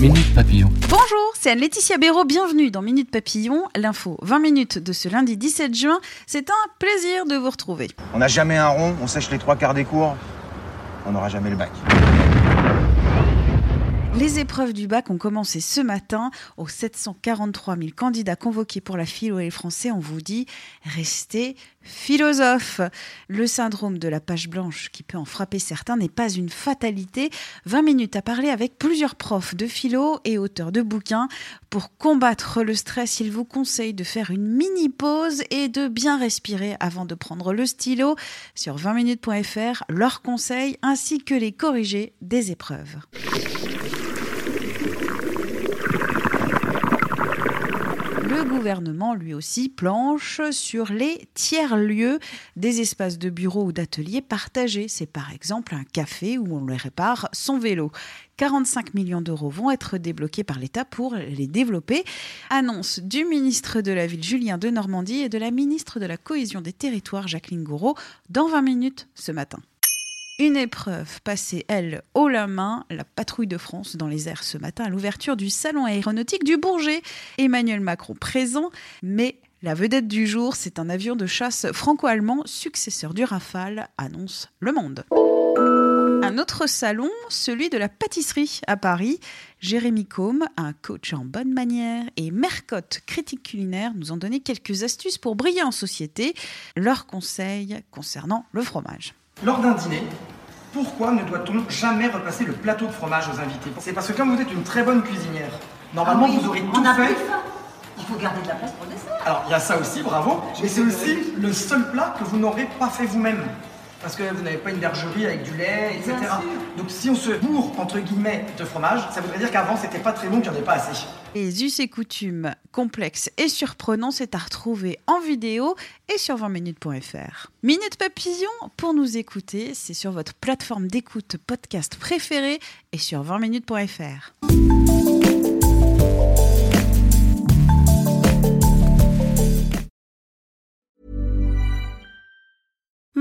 Minute Papillon. Bonjour, c'est Anne-Laetitia Béraud. Bienvenue dans Minute Papillon, l'info 20 minutes de ce lundi 17 juin. C'est un plaisir de vous retrouver. On n'a jamais un rond, on sèche les trois quarts des cours, on n'aura jamais le bac. Les épreuves du bac ont commencé ce matin. Aux 743 000 candidats convoqués pour la philo et les français, on vous dit restez philosophe. Le syndrome de la page blanche qui peut en frapper certains n'est pas une fatalité. 20 minutes à parler avec plusieurs profs de philo et auteurs de bouquins. Pour combattre le stress, il vous conseille de faire une mini pause et de bien respirer avant de prendre le stylo. Sur 20minutes.fr, leurs conseils ainsi que les corrigés des épreuves. Le gouvernement, lui aussi, planche sur les tiers-lieux des espaces de bureaux ou d'ateliers partagés. C'est par exemple un café où on le répare son vélo. 45 millions d'euros vont être débloqués par l'État pour les développer. Annonce du ministre de la Ville Julien de Normandie et de la ministre de la Cohésion des Territoires Jacqueline Gouraud dans 20 minutes ce matin. Une épreuve passée, elle, haut la main, la patrouille de France dans les airs ce matin à l'ouverture du salon aéronautique du Bourget. Emmanuel Macron présent, mais la vedette du jour, c'est un avion de chasse franco-allemand, successeur du Rafale, annonce Le Monde. Un autre salon, celui de la pâtisserie à Paris. Jérémy Combe, un coach en bonne manière, et Mercotte, critique culinaire, nous ont donné quelques astuces pour briller en société. Leurs conseils concernant le fromage. Lors d'un dîner, pourquoi ne doit-on jamais repasser le plateau de fromage aux invités? C'est parce que comme vous êtes une très bonne cuisinière, normalement Ah oui, vous aurez on tout a fait. plus faim. Il faut garder de la place pour le dessert. Alors il y a ça aussi, bravo, mais c'est aussi le seul plat que vous n'aurez pas fait vous-même. Parce que vous n'avez pas une bergerie avec du lait, etc. Donc si on se bourre, entre guillemets, de fromage, ça voudrait dire qu'avant c'était pas très bon, qu'il n'y en avait pas assez. Les us et coutumes complexes et surprenants, c'est à retrouver en vidéo et sur 20minutes.fr. Minute Papillon, pour nous écouter, c'est sur votre plateforme d'écoute podcast préférée et sur 20minutes.fr.